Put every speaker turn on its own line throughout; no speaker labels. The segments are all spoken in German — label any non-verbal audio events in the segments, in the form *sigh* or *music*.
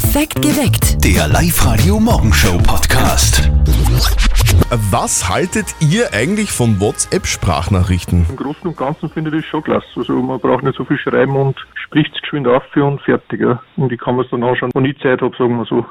Perfekt geweckt.
Der Live-Radio Morgenshow Podcast.
Was haltet ihr eigentlich von WhatsApp-Sprachnachrichten?
Im Großen und Ganzen finde ich das schon klasse. Also man braucht nicht so viel schreiben und spricht es geschwind auf und fertig. Ja. Und ich kann mir es dann anschauen, wenn ich Zeit habe, sagen wir so.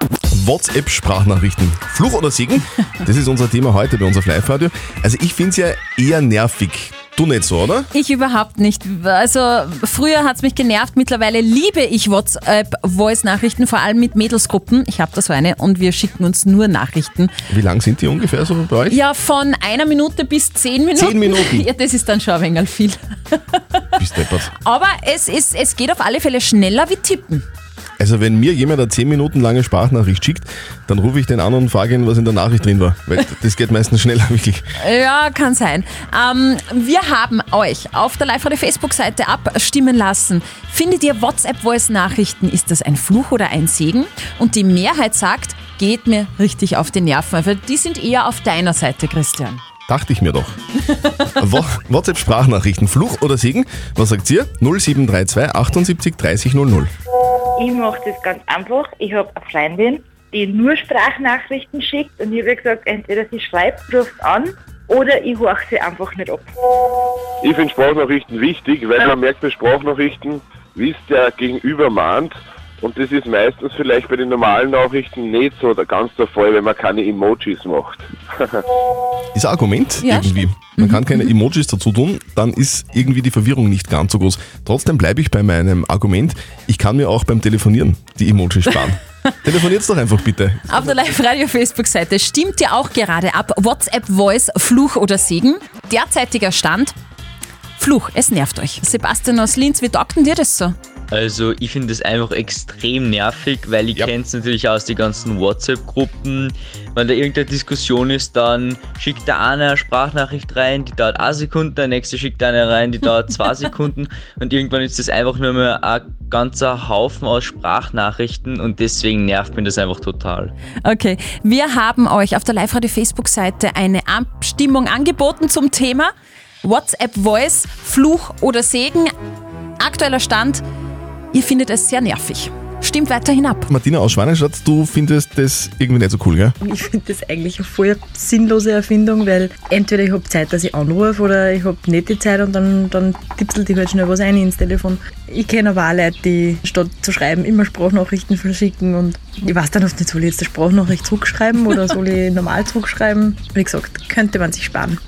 WhatsApp-Sprachnachrichten. Fluch oder Segen? Das ist unser Thema heute bei uns auf Live-Radio. Also ich finde es ja eher nervig. Du nicht so, oder?
Ich überhaupt nicht. Also früher hat's mich genervt, mittlerweile liebe ich WhatsApp-Voice-Nachrichten, vor allem mit Mädelsgruppen. Ich habe da so eine und wir schicken uns nur Nachrichten.
Wie lang sind die ungefähr so bei euch?
Ja, von einer Minute bis zehn Minuten.
Zehn Minuten? *laughs*
Ja, das ist dann schon ein wenig viel.
Bist deppert.
Aber es, ist, es geht auf alle Fälle schneller wie tippen.
Also wenn mir jemand eine 10 Minuten lange Sprachnachricht schickt, dann rufe ich den an und frage ihn, was in der Nachricht drin war. Weil das geht meistens schneller, *laughs* wirklich.
Ja, kann sein. Ähm, wir haben euch auf der Live-Radio-Facebook-Seite abstimmen lassen. Findet ihr WhatsApp-Voice-Nachrichten, ist das ein Fluch oder ein Segen? Und die Mehrheit sagt, geht mir richtig auf die Nerven. Also die sind eher auf deiner Seite, Christian.
Dachte ich mir doch. *laughs* WhatsApp-Sprachnachrichten, Fluch oder Segen? Was sagt ihr? 0732 78 30 00.
Ich mache das ganz einfach. Ich habe eine Freundin, die nur Sprachnachrichten schickt und ich habe gesagt, entweder sie schreibt, ruft an oder ich horche sie einfach nicht ab.
Ich finde Sprachnachrichten wichtig, weil man merkt bei Sprachnachrichten, wie es der Gegenüber mahnt. Und das ist meistens vielleicht bei den normalen Nachrichten nicht so der, ganz der Fall, wenn man keine Emojis macht. *laughs*
Ist ein Argument
Ja,
irgendwie. Man kann keine Emojis dazu tun, dann ist irgendwie die Verwirrung nicht ganz so groß. Trotzdem bleibe ich bei meinem Argument, ich kann mir auch beim Telefonieren die Emojis sparen. *laughs* Telefoniert's doch einfach bitte.
Auf der Live-Radio-Facebook-Seite stimmt ihr auch gerade ab. WhatsApp-Voice, Fluch oder Segen? Derzeitiger Stand? Fluch, es nervt euch. Sebastian aus Linz, wie taugt denn dir das so?
Also ich finde das einfach extrem nervig, weil ich
Ja.
kenne es natürlich aus den ganzen WhatsApp-Gruppen. Wenn da irgendeine Diskussion ist, dann schickt der eine eine Sprachnachricht rein, die dauert eine Sekunde, der nächste schickt eine rein, die dauert zwei *laughs* Sekunden und irgendwann ist das einfach nur mehr ein ganzer Haufen aus Sprachnachrichten und deswegen nervt mich das einfach total.
Okay, wir haben euch auf der Live-Radio-Facebook-Seite eine Abstimmung angeboten zum Thema WhatsApp-Voice, Fluch oder Segen. Aktueller Stand, ihr findet es sehr nervig. Stimmt weiterhin ab.
Martina aus Schwanenstadt, du findest das irgendwie nicht so cool, gell?
Ich finde das eigentlich eine voll sinnlose Erfindung, weil entweder ich habe Zeit, dass ich anrufe oder ich habe nicht die Zeit und dann, dann tipselt ich halt schnell was ein ins Telefon. Ich kenne aber auch Leute, die statt zu schreiben immer Sprachnachrichten verschicken und ich weiß dann oft nicht, soll ich jetzt eine Sprachnachricht zurückschreiben oder soll ich normal zurückschreiben. Wie gesagt, könnte man sich sparen.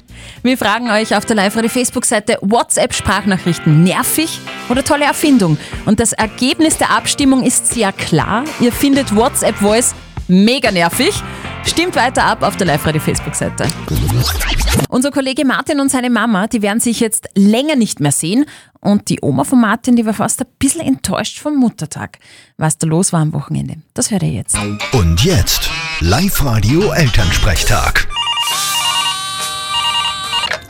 Wir fragen euch auf der Live-Radio-Facebook-Seite WhatsApp-Sprachnachrichten nervig oder tolle Erfindung? Und das Ergebnis der Abstimmung ist sehr klar. Ihr findet WhatsApp-Voice mega nervig. Stimmt weiter ab auf der Live-Radio-Facebook-Seite. Unser Kollege Martin und seine Mama, die werden sich jetzt länger nicht mehr sehen. Und die Oma von Martin, die war fast ein bisschen enttäuscht vom Muttertag. Was da los war am Wochenende, das hört ihr jetzt.
Und jetzt Live-Radio Elternsprechtag.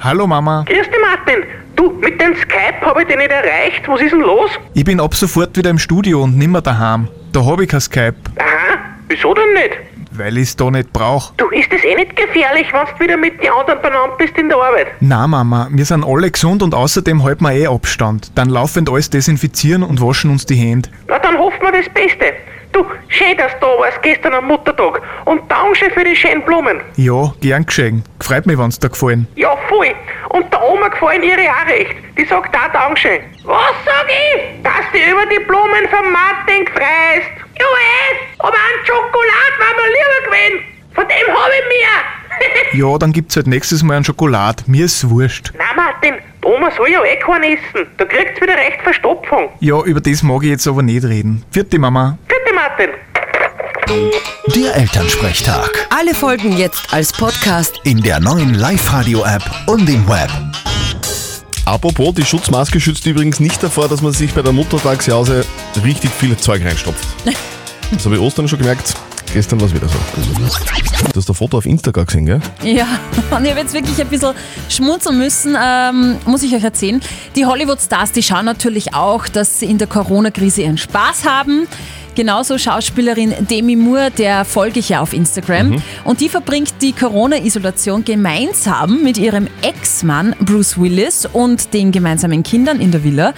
Hallo Mama,
Grüß dich, Martin. Du, mit dem Skype habe ich dich nicht erreicht. Was ist denn los?
ich bin ab sofort wieder im Studio und nimmer daheim. Da hab ich kein Skype,
Aha, wieso denn nicht?
weil ich's da nicht brauch.
Du, ist das eh nicht gefährlich, wenn du wieder mit den anderen benannt bist in der Arbeit?
Na Mama, wir sind alle gesund und außerdem halten wir eh Abstand. Dann laufend alles desinfizieren und waschen uns die Hände.
Na, dann hoffen wir das Beste. Du, schön, dass du da warst gestern am Muttertag. Und danke für die schönen Blumen.
Ja, gern geschehen. Gefreut mich, wenn's dir gefallen.
Ja, voll. Und der Oma gefallen ihre auch recht. Die sagt auch Dankeschön. Was sag ich? Dass du über die Blumen von Martin gefreist. Ja, eh. Aber ein Schokolad war mir lieber gewesen. Von dem habe ich mehr. *laughs*
Ja, dann gibt's halt nächstes Mal einen Schokolad. Mir ist wurscht.
Na Martin, Oma soll ja eh keinen essen. Da kriegt's wieder recht Verstopfung.
Ja, über das mag ich jetzt aber nicht reden. Vierte Mama.
Bitte Martin.
Der Elternsprechtag.
Alle Folgen jetzt als Podcast.
In der neuen Live-Radio-App und im Web.
Apropos, die Schutzmaske schützt übrigens nicht davor, dass man sich bei der Muttertagsjause richtig viel Zeug reinstopft. *laughs* Das habe ich Ostern schon gemerkt. Gestern war es wieder so. Du hast ein Foto auf Instagram gesehen, gell?
Ja, *laughs* und ich habe jetzt wirklich ein bisschen schmunzeln müssen, ähm, muss ich euch erzählen. Die Hollywood-Stars, die schauen natürlich auch, dass sie in der Corona-Krise ihren Spaß haben. Genauso Schauspielerin Demi Moore, der folge ich ja auf Instagram. Und die verbringt die Corona-Isolation gemeinsam mit ihrem Ex-Mann Bruce Willis und den gemeinsamen Kindern in der Villa.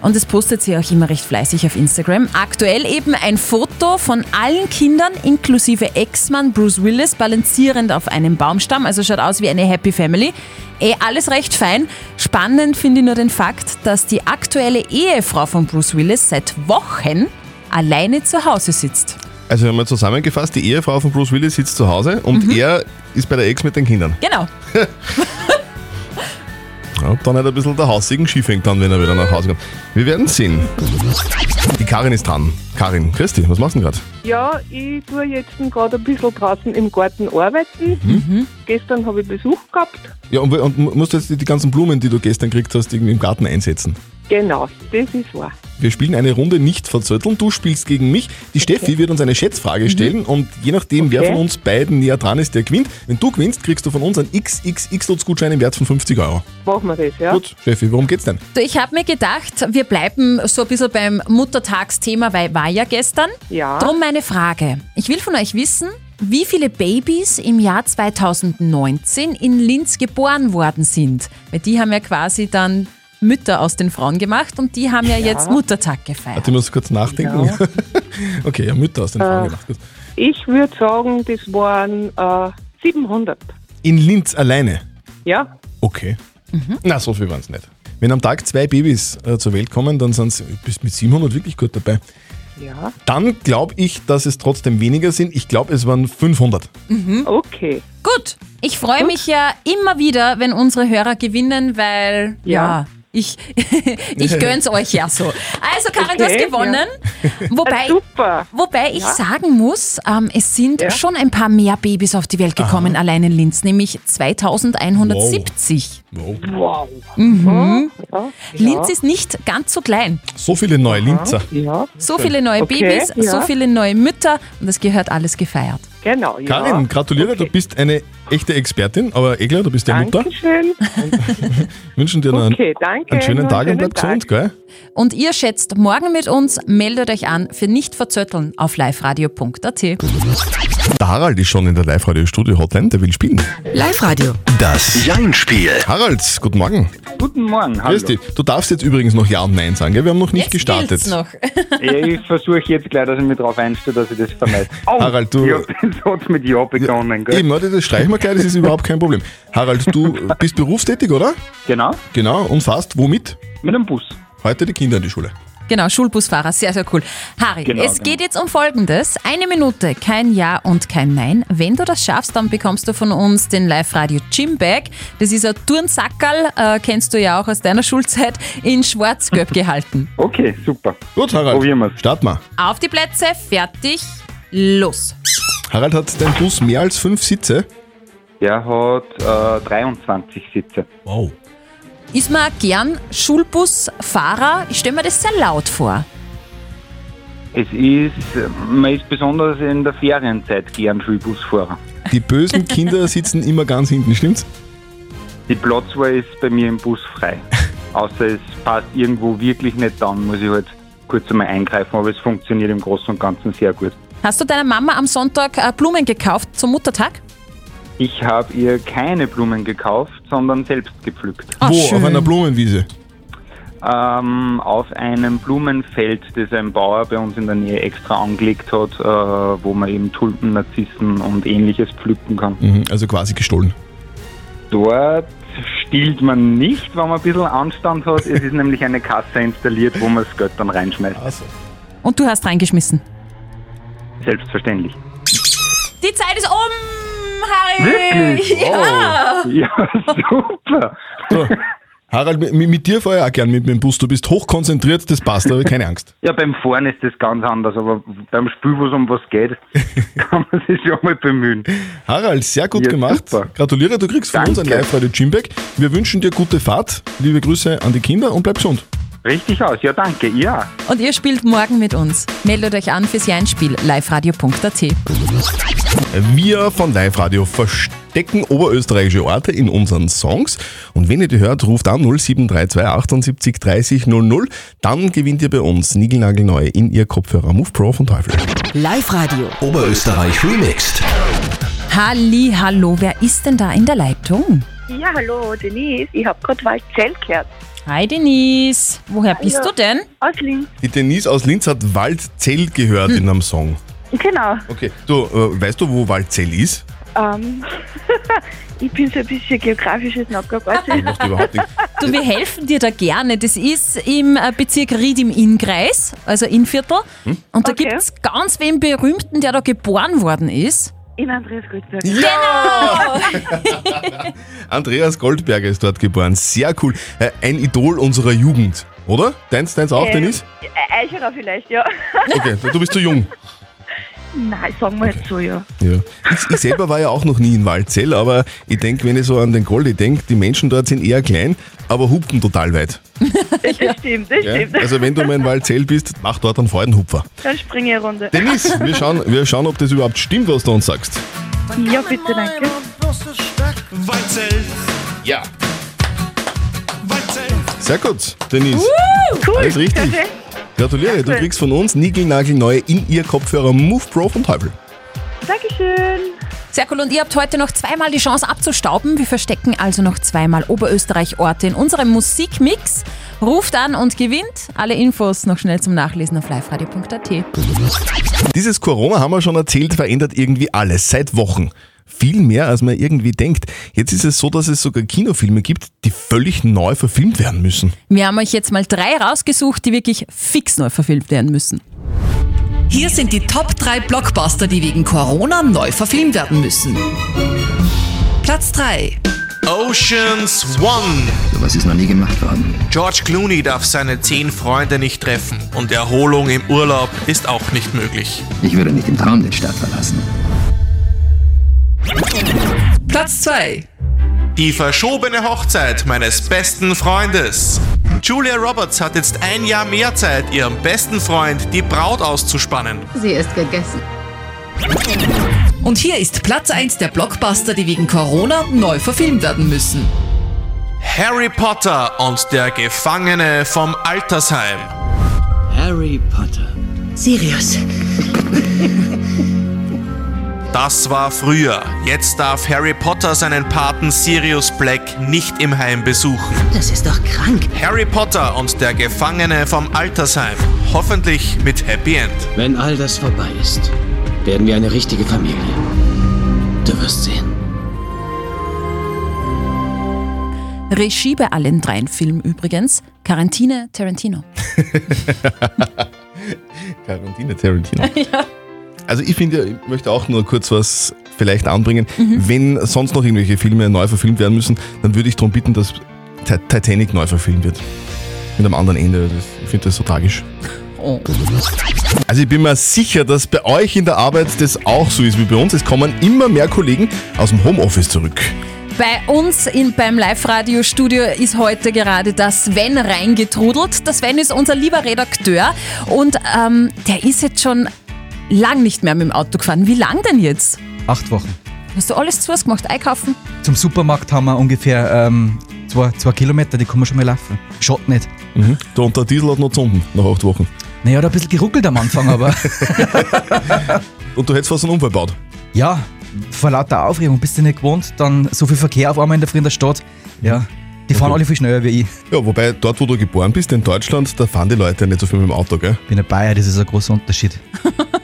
Und das postet sie auch immer recht fleißig auf Instagram. Aktuell eben ein Foto von allen Kindern inklusive Ex-Mann Bruce Willis balancierend auf einem Baumstamm. Also schaut aus wie eine Happy Family. Eh, alles recht fein. Spannend finde ich nur den Fakt, dass die aktuelle Ehefrau von Bruce Willis seit Wochen alleine zu Hause sitzt.
Also haben wir zusammengefasst, die Ehefrau von Bruce Willis sitzt zu Hause und
Mhm.
er ist bei der Ex mit den Kindern.
Genau. *laughs*
Und dann er ein bisschen der Haussegen schief hängt dann, wenn er wieder nach Hause kommt. Wir werden sehen. Karin ist dran. Karin, Christi, was machst du denn gerade?
Ja, ich tue jetzt gerade ein bisschen draußen im Garten arbeiten.
Mhm.
Gestern habe ich Besuch gehabt.
Ja, und, und musst du jetzt die, die ganzen Blumen, die du gestern gekriegt hast, irgendwie im Garten einsetzen?
Genau, das ist wahr.
Wir spielen eine Runde nicht verzötteln. Du spielst gegen mich. Die Steffi wird uns eine Schätzfrage stellen und je nachdem, wer
Mhm. Okay.
von uns beiden näher dran ist, der gewinnt. Wenn du gewinnst, kriegst du von uns einen XXX-Lutz-Gutschein im Wert von 50 Euro.
Machen wir das, ja?
Gut, Steffi, worum geht's denn?
Ich habe mir gedacht, wir bleiben so ein bisschen beim Muttertagsthema, weil war ja gestern.
Ja.
Drum meine Frage. Ich will von euch wissen, wie viele Babys im Jahr 2019 in Linz geboren worden sind. Weil die haben ja quasi dann Mütter aus den Frauen gemacht und die haben ja,
Ja.
jetzt Muttertag gefeiert.
Warte, ich muss kurz nachdenken.
Ja. *laughs*
okay, ja, Mütter aus den Frauen
Äh.
gemacht. Gut.
Ich würde sagen, das waren äh, 700.
In Linz alleine?
Ja?
Okay. Na, so viel waren es nicht. Wenn am Tag zwei Babys äh, zur Welt kommen, dann sind sie bis mit 700 wirklich gut dabei.
Ja.
Dann glaube ich, dass es trotzdem weniger sind. Ich glaube, es waren 500.
Mhm.
Okay.
Gut, ich freue mich ja immer wieder, wenn unsere Hörer gewinnen, weil ja,
Ja.
Ich, *laughs* ich gönn's euch ja so. Also Karin, du hast
Okay,
gewonnen. Wobei,
Super.
wobei ich
Ja.
sagen muss, ähm, es sind
Ja.
schon ein paar mehr Babys auf die Welt gekommen, allein in Linz, nämlich 2170.
Wow.
Mhm.
Ja.
Linz ist nicht ganz so klein.
So viele neue Linzer.
Ja.
So viele neue
Okay,
Babys,
ja.
so viele neue Mütter und das gehört alles gefeiert.
Genau, ja.
Karin, gratuliere, du bist eine echte Expertin, aber Egler, du bist ja Mutter.
Dankeschön. *laughs*
Wünschen dir noch einen,
Okay, danke.
einen schönen Tag und bleib gesund, gell?
Und ihr schätzt morgen mit uns, meldet euch an für nicht verzötteln auf liveradio.at.
Der Harald ist schon in der Live-Radio-Studio-Hotline, der will spielen.
Live-Radio.
Das Jein-Spiel.
Harald, guten Morgen.
Guten Morgen, hallo.
Grüß dich. Du darfst jetzt übrigens noch Ja und Nein sagen, gell? Wir haben noch nicht
Jetzt
gestartet.
gilt's noch. *laughs*
Ich versuche jetzt gleich, dass ich mich darauf einstelle, dass ich das vermeide. Oh, *laughs*
Harald, du-
Ja, das hat mit Ja begonnen, gell?
Eben, warte, das streichen wir gleich, das ist überhaupt kein Problem. Harald, du bist berufstätig, oder?
Genau,
Genau, und fährst womit?
mit einem Bus.
Heute die Kinder in die Schule.
Genau, Schulbusfahrer, sehr, sehr cool. Harry,
Genau,
es
genau.
geht jetzt um Folgendes. Eine Minute, kein Ja und kein Nein. Wenn du das schaffst, dann bekommst du von uns den Live-Radio Gymbag. Das ist ein Turnsackerl, äh, kennst du ja auch aus deiner Schulzeit, in schwarz-gelb gehalten. *laughs*
Okay, super.
Gut, Harald.
Probieren wir's.
Start mal.
Auf die Plätze, fertig, los.
Harald hat dein Bus mehr als fünf Sitze.
Der hat äh, 23 Sitze.
Wow.
Ist man gern Schulbusfahrer? Ich stelle mir das sehr laut vor.
Es ist, man ist besonders in der Ferienzeit gern Schulbusfahrer.
Die bösen *laughs* Kinder sitzen immer ganz hinten, stimmt's?
Die Platzwahl ist bei mir im Bus frei. Außer es passt irgendwo wirklich nicht, dann muss ich halt kurz einmal eingreifen, aber es funktioniert im Großen und Ganzen sehr gut.
Hast du deiner Mama am Sonntag äh, Blumen gekauft zum Muttertag?
Ich habe ihr keine Blumen gekauft, sondern selbst gepflückt.
Ah,
Wo?
schön.
Auf einer Blumenwiese.
Ähm, auf einem Blumenfeld, das ein Bauer bei uns in der Nähe extra angelegt hat, äh, wo man eben Tulpen, Narzissen und ähnliches pflücken kann.
Mhm, also quasi gestohlen.
Dort stiehlt man nicht, wenn man ein bisschen Anstand hat. Es ist nämlich eine Kasse installiert, wo man das Geld dann reinschmeißt.
Also.
Und du hast reingeschmissen.
Selbstverständlich.
Die Zeit ist um, Harry!
Wirklich?
Ja!
Wow. Ja, super.
So, Harald, mit, mit dir fahre ich auch gern mit dem Bus. Du bist hochkonzentriert, das passt, aber keine Angst.
Ja, beim Fahren ist das ganz anders, aber beim Spiel, wo es um was geht, *laughs* kann man sich schon mal bemühen.
Harald, sehr gut
Ja,
gemacht.
super.
Gratuliere, du kriegst von uns ein. Live-Radio Gymbag. Wir wünschen dir gute Fahrt. Liebe Grüße an die Kinder und bleib gesund.
Richtig aus, ja danke, ja.
Und ihr spielt morgen mit uns. Meldet euch an fürs Jeinspiel liveradio.at.
Wir von Live Radio verstecken oberösterreichische Orte in unseren Songs. Und wenn ihr die hört, ruft an 0732 78 30 00. Dann gewinnt ihr bei uns Nigelnagelneu in ihr Kopfhörer Move Pro von Teufel.
Live-Radio.
Oberösterreich remixed.
Halli, hallo, wer ist denn da in der Leitung?
Ja, hallo, Denise. Ich habe gerade Waldzell gehört.
Hi Denise, woher bist
Hallo.
du denn?
Aus Linz.
Die Denise aus Linz hat Waldzell gehört in einem Song.
Genau.
Okay, du, äh, weißt du, wo Waldzell ist?
Ähm, *laughs* ich bin so ein bisschen geografisches quasi.
Macht überhaupt nichts.
Du, wir helfen dir da gerne. Das ist im äh, Bezirk Ried im Innkreis, also Innviertel.
Hm?
Und da
Okay.
gibt es ganz wen Berühmten, der da geboren worden ist.
In Andreas Goldberg.
Genau! *laughs*
Andreas Goldberger ist dort geboren. Sehr cool. Äh, Ein Idol unserer Jugend, oder? Deins, deins auch, Denise?
Äh, Eicherer vielleicht, ja.
Okay, du bist zu jung. *laughs*
Nein, sagen wir jetzt so, ja.
Ja. Ich, ich selber war ja auch noch nie in Waldzell, aber ich denke, wenn ich so an den Goldi denke, die Menschen dort sind eher klein, aber hupfen total weit.
Das stimmt, das
Ja?
stimmt.
Also wenn du mal in Waldzell bist, mach dort einen Freudenhupfer.
Dann springe ich eine Runde.
Denise, wir schauen, wir schauen, ob das überhaupt stimmt, was du uns sagst.
Ja, bitte, danke.
Waldzell.
Ja.
Waldzell.
Sehr gut, Denise.
cool.
Alles richtig. Gratuliere, du
Cool.
kriegst von uns niegelnagelneue In-Ear-Kopfhörer Move Pro von Teufel.
Dankeschön.
Sehr cool. Und ihr habt heute noch zweimal die Chance abzustauben. Wir verstecken also noch zweimal Oberösterreich-Orte in unserem Musikmix. Ruft an und gewinnt. Alle Infos noch schnell zum Nachlesen auf liveradio.at.
Dieses Corona, haben wir schon erzählt, verändert irgendwie alles, seit Wochen. Viel mehr, als man irgendwie denkt. Jetzt ist es so, dass es sogar Kinofilme gibt, die völlig neu verfilmt werden müssen.
Wir haben euch jetzt mal drei rausgesucht, die wirklich fix neu verfilmt werden müssen.
Hier sind die Top 3 Blockbuster, die wegen Corona neu verfilmt werden müssen. Platz 3.
Oceans One.
Sowas ist noch nie gemacht worden.
George Clooney darf seine zehn Freunde nicht treffen und Erholung im Urlaub ist auch nicht möglich.
Ich würde nicht im Traum den Stadt verlassen.
Platz 2.
Die verschobene Hochzeit meines besten Freundes. Julia Roberts hat jetzt ein Jahr mehr Zeit, ihrem besten Freund die Braut auszuspannen.
Sie ist gegessen.
Und hier ist Platz 1 der Blockbuster, die wegen Corona neu verfilmt werden müssen.
Harry Potter und der Gefangene vom Altersheim.
Harry Potter.
Sirius. *laughs*
Das war früher. Jetzt darf Harry Potter seinen Paten Sirius Black nicht im Heim besuchen.
Das ist doch krank.
Harry Potter und der Gefangene vom Altersheim. Hoffentlich mit Happy End.
Wenn all das vorbei ist, werden wir eine richtige Familie. Du wirst sehen.
Regie bei allen dreien Filmen übrigens. Quarantine Tarantino. *laughs*
Quarantine Tarantino. *laughs* Also ich finde, ich möchte auch nur kurz was vielleicht anbringen. Wenn sonst noch irgendwelche Filme neu verfilmt werden müssen, dann würde ich darum bitten, dass Ti- Titanic neu verfilmt wird. Mit einem anderen Ende. Ich finde das so tragisch.
Oh.
Also ich bin mir sicher, dass bei euch in der Arbeit das auch so ist wie bei uns. Es kommen immer mehr Kollegen aus dem Homeoffice zurück.
Bei uns in, beim Live-Radio-Studio ist heute gerade der Sven reingetrudelt. Der Sven ist unser lieber Redakteur und ähm, der ist jetzt schon lang nicht mehr mit dem Auto gefahren. Wie lang denn jetzt?
Acht Wochen.
Hast du alles zu was gemacht? Einkaufen?
Zum Supermarkt haben wir ungefähr ähm, zwei, zwei Kilometer, die kann man schon mal laufen. Schaut nicht.
Mhm. Da und der Diesel hat noch gezunden, nach acht Wochen.
Naja, hat ein bisschen geruckelt am Anfang, aber. *laughs* *laughs*
Und du hättest fast einen Unfall gebaut.
ja, vor lauter Aufregung bist du nicht gewohnt, dann so viel Verkehr auf einmal in der Früh in der Stadt. Ja, die fahren alle viel schneller wie ich.
Ja, wobei dort, wo du geboren bist, in Deutschland, da fahren die Leute nicht so viel mit dem Auto, gell?
Ich bin ein Bayer, das ist ein großer Unterschied. *laughs*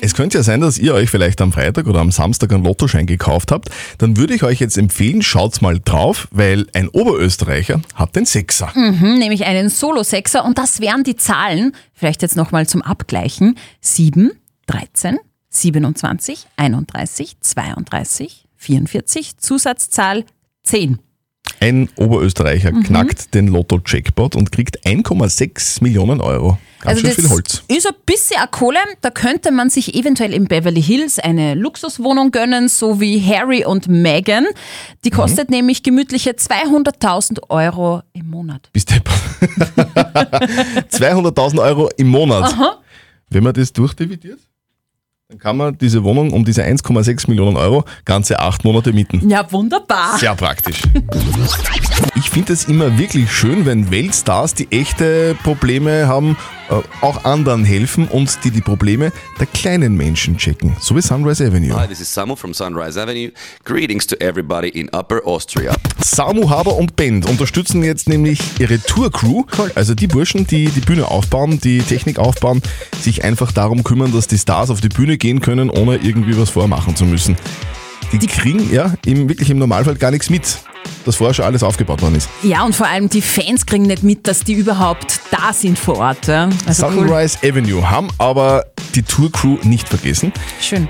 Es könnte ja sein, dass ihr euch vielleicht am Freitag oder am Samstag einen Lottoschein gekauft habt. Dann würde ich euch jetzt empfehlen, schaut's mal drauf, weil ein Oberösterreicher hat den Sechser.
Mhm, nämlich einen Solo-Sechser und das wären die Zahlen, vielleicht jetzt nochmal zum Abgleichen, 7, 13, 27, 31, 32, 44, Zusatzzahl 10.
Ein Oberösterreicher
Mhm.
knackt den Lotto-Jackpot und kriegt 1,6 Millionen Euro. Ganz schön
Also das
viel Holz.
ist ein bisschen eine Kohle. Da könnte man sich eventuell in Beverly Hills eine Luxuswohnung gönnen, so wie Harry und Meghan. Die
Mhm.
kostet nämlich gemütliche 200.000 Euro im Monat. *laughs*
Bist du 200.000 *laughs* Euro im Monat.
Aha.
Wenn man das durchdividiert, dann kann man diese Wohnung um diese 1,6 Millionen Euro ganze acht Monate mieten.
Ja, wunderbar.
Sehr praktisch. *laughs* Ich finde es immer wirklich schön, wenn Weltstars, die echte Probleme haben, äh, auch anderen helfen und die die Probleme der kleinen Menschen checken. So wie Sunrise Avenue.
Hi, this is Samu from Sunrise Avenue. Greetings to everybody in Upper Austria.
Samu Haber und Band unterstützen jetzt nämlich ihre Tour-Crew, also die Burschen, die die Bühne aufbauen, die Technik aufbauen, sich einfach darum kümmern, dass die Stars auf die Bühne gehen können, ohne irgendwie was vormachen zu müssen. Die, kriegen ja im, wirklich im Normalfall gar nichts mit, dass vorher schon alles aufgebaut worden ist.
Ja, und vor allem die Fans kriegen nicht mit, dass die überhaupt da sind vor Ort. Ja. Also cool.
Sunrise Avenue haben aber die Tour-Crew nicht vergessen.
Schön.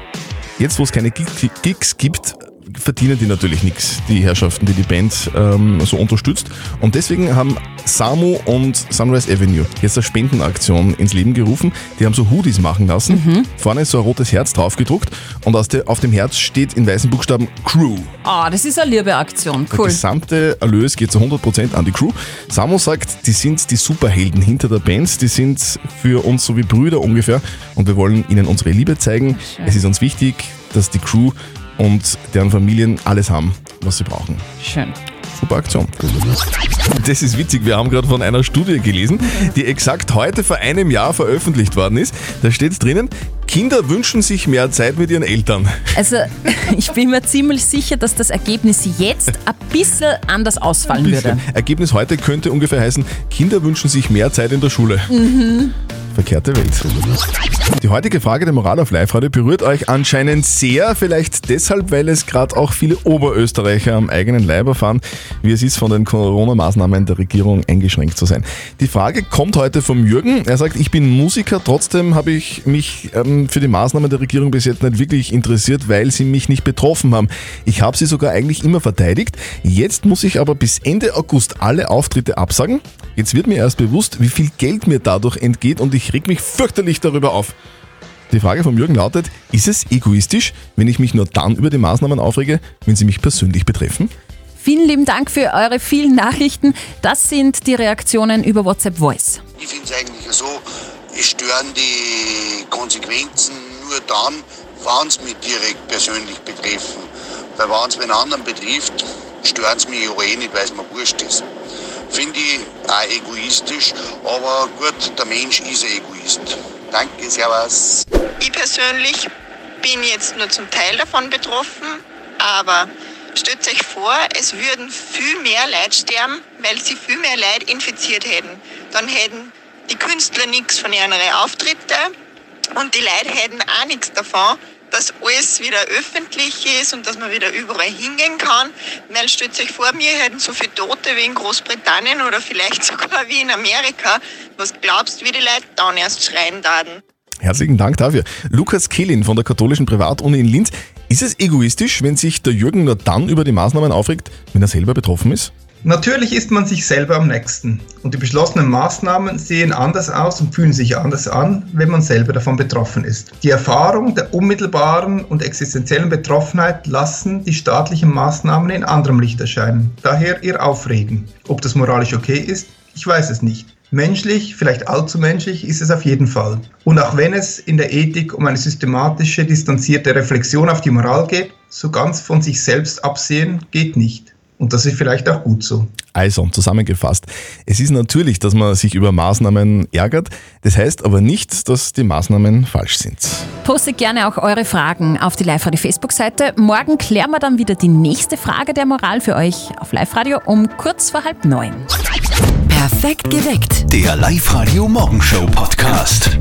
Jetzt, wo es keine Gig- Gigs gibt, verdienen die natürlich nichts, die Herrschaften, die die Band ähm, so unterstützt. Und deswegen haben Samu und Sunrise Avenue jetzt eine Spendenaktion ins Leben gerufen. Die haben so Hoodies machen lassen. Vorne ist so ein rotes Herz drauf gedruckt und de, auf dem Herz steht in weißen Buchstaben Crew.
Ah, das ist eine liebe Aktion.
Der
Cool.
gesamte Erlös geht zu 100% an die Crew. Samu sagt, die sind die Superhelden hinter der Band, die sind für uns so wie Brüder ungefähr und wir wollen ihnen unsere Liebe zeigen. Es ist uns wichtig, dass die Crew und deren Familien alles haben, was sie brauchen.
Schön.
Super Aktion. Das ist witzig, wir haben gerade von einer Studie gelesen, die exakt heute vor einem Jahr veröffentlicht worden ist. Da steht drinnen, Kinder wünschen sich mehr Zeit mit ihren Eltern.
Also, *laughs* ich bin mir ziemlich sicher, dass das Ergebnis jetzt ein bisschen anders ausfallen würde.
Ergebnis heute könnte ungefähr heißen, Kinder wünschen sich mehr Zeit in der Schule.
Mhm.
Verkehrte Welt. Die heutige Frage der Moral auf Live-Radio berührt euch anscheinend sehr, vielleicht deshalb, weil es gerade auch viele Oberösterreicher am eigenen Leib erfahren, wie es ist, von den Corona-Maßnahmen der Regierung eingeschränkt zu sein. Die Frage kommt heute vom Jürgen. Er sagt, ich bin Musiker, trotzdem habe ich mich ähm, für die Maßnahmen der Regierung bis jetzt nicht wirklich interessiert, weil sie mich nicht betroffen haben. Ich habe sie sogar eigentlich immer verteidigt. Jetzt muss ich aber bis Ende August alle Auftritte absagen. Jetzt wird mir erst bewusst, wie viel Geld mir dadurch entgeht und ich reg mich fürchterlich darüber auf. Die Frage von Jürgen lautet, ist es egoistisch, wenn ich mich nur dann über die Maßnahmen aufrege, wenn sie mich persönlich betreffen?
Vielen lieben Dank für eure vielen Nachrichten. Das sind die Reaktionen über WhatsApp Voice.
Ich finde es eigentlich so, es stören die Konsequenzen nur dann, wenn es mich direkt persönlich betreffen. Weil wenn es einen anderen betrifft, stören es mich ja eh nicht, weil es mir wurscht ist. Finde ich auch egoistisch, aber gut, der Mensch ist ein Egoist. Danke, Servus.
Ich persönlich bin jetzt nur zum Teil davon betroffen, aber stellt euch vor, es würden viel mehr Leute sterben, weil sie viel mehr Leute infiziert hätten. Dann hätten die Künstler nichts von ihren Auftritten und die Leute hätten auch nichts davon, dass alles wieder öffentlich ist und dass man wieder überall hingehen kann. Weil stellt euch vor, wir hätten so viele Tote wie in Großbritannien oder vielleicht *laughs* sogar wie in Amerika. Was glaubst du, wie die Leute dann erst schreien würden?
Herzlichen Dank dafür. Lukas Kehlin von der katholischen Privatuni in Linz. Ist es egoistisch, wenn sich der Jürgen nur dann über die Maßnahmen aufregt, wenn er selber betroffen ist?
Natürlich ist man sich selber am nächsten und die beschlossenen Maßnahmen sehen anders aus und fühlen sich anders an, wenn man selber davon betroffen ist. Die Erfahrung der unmittelbaren und existenziellen Betroffenheit lassen die staatlichen Maßnahmen in anderem Licht erscheinen, daher ihr Aufregen. Ob das moralisch okay ist, ich weiß es nicht. Menschlich, vielleicht allzu menschlich, ist es auf jeden Fall. Und auch wenn es in der Ethik um eine systematische, distanzierte Reflexion auf die Moral geht, so ganz von sich selbst absehen geht nicht. Und das ist vielleicht auch gut so.
Also, zusammengefasst. Es ist natürlich, dass man sich über Maßnahmen ärgert. Das heißt aber nicht, dass die Maßnahmen falsch sind.
Postet gerne auch eure Fragen auf die Live-Radio Facebook-Seite. Morgen klären wir dann wieder die nächste Frage der Moral für euch auf Live-Radio um kurz vor halb neun.
Perfekt geweckt. Der Live-Radio Morgenshow Podcast.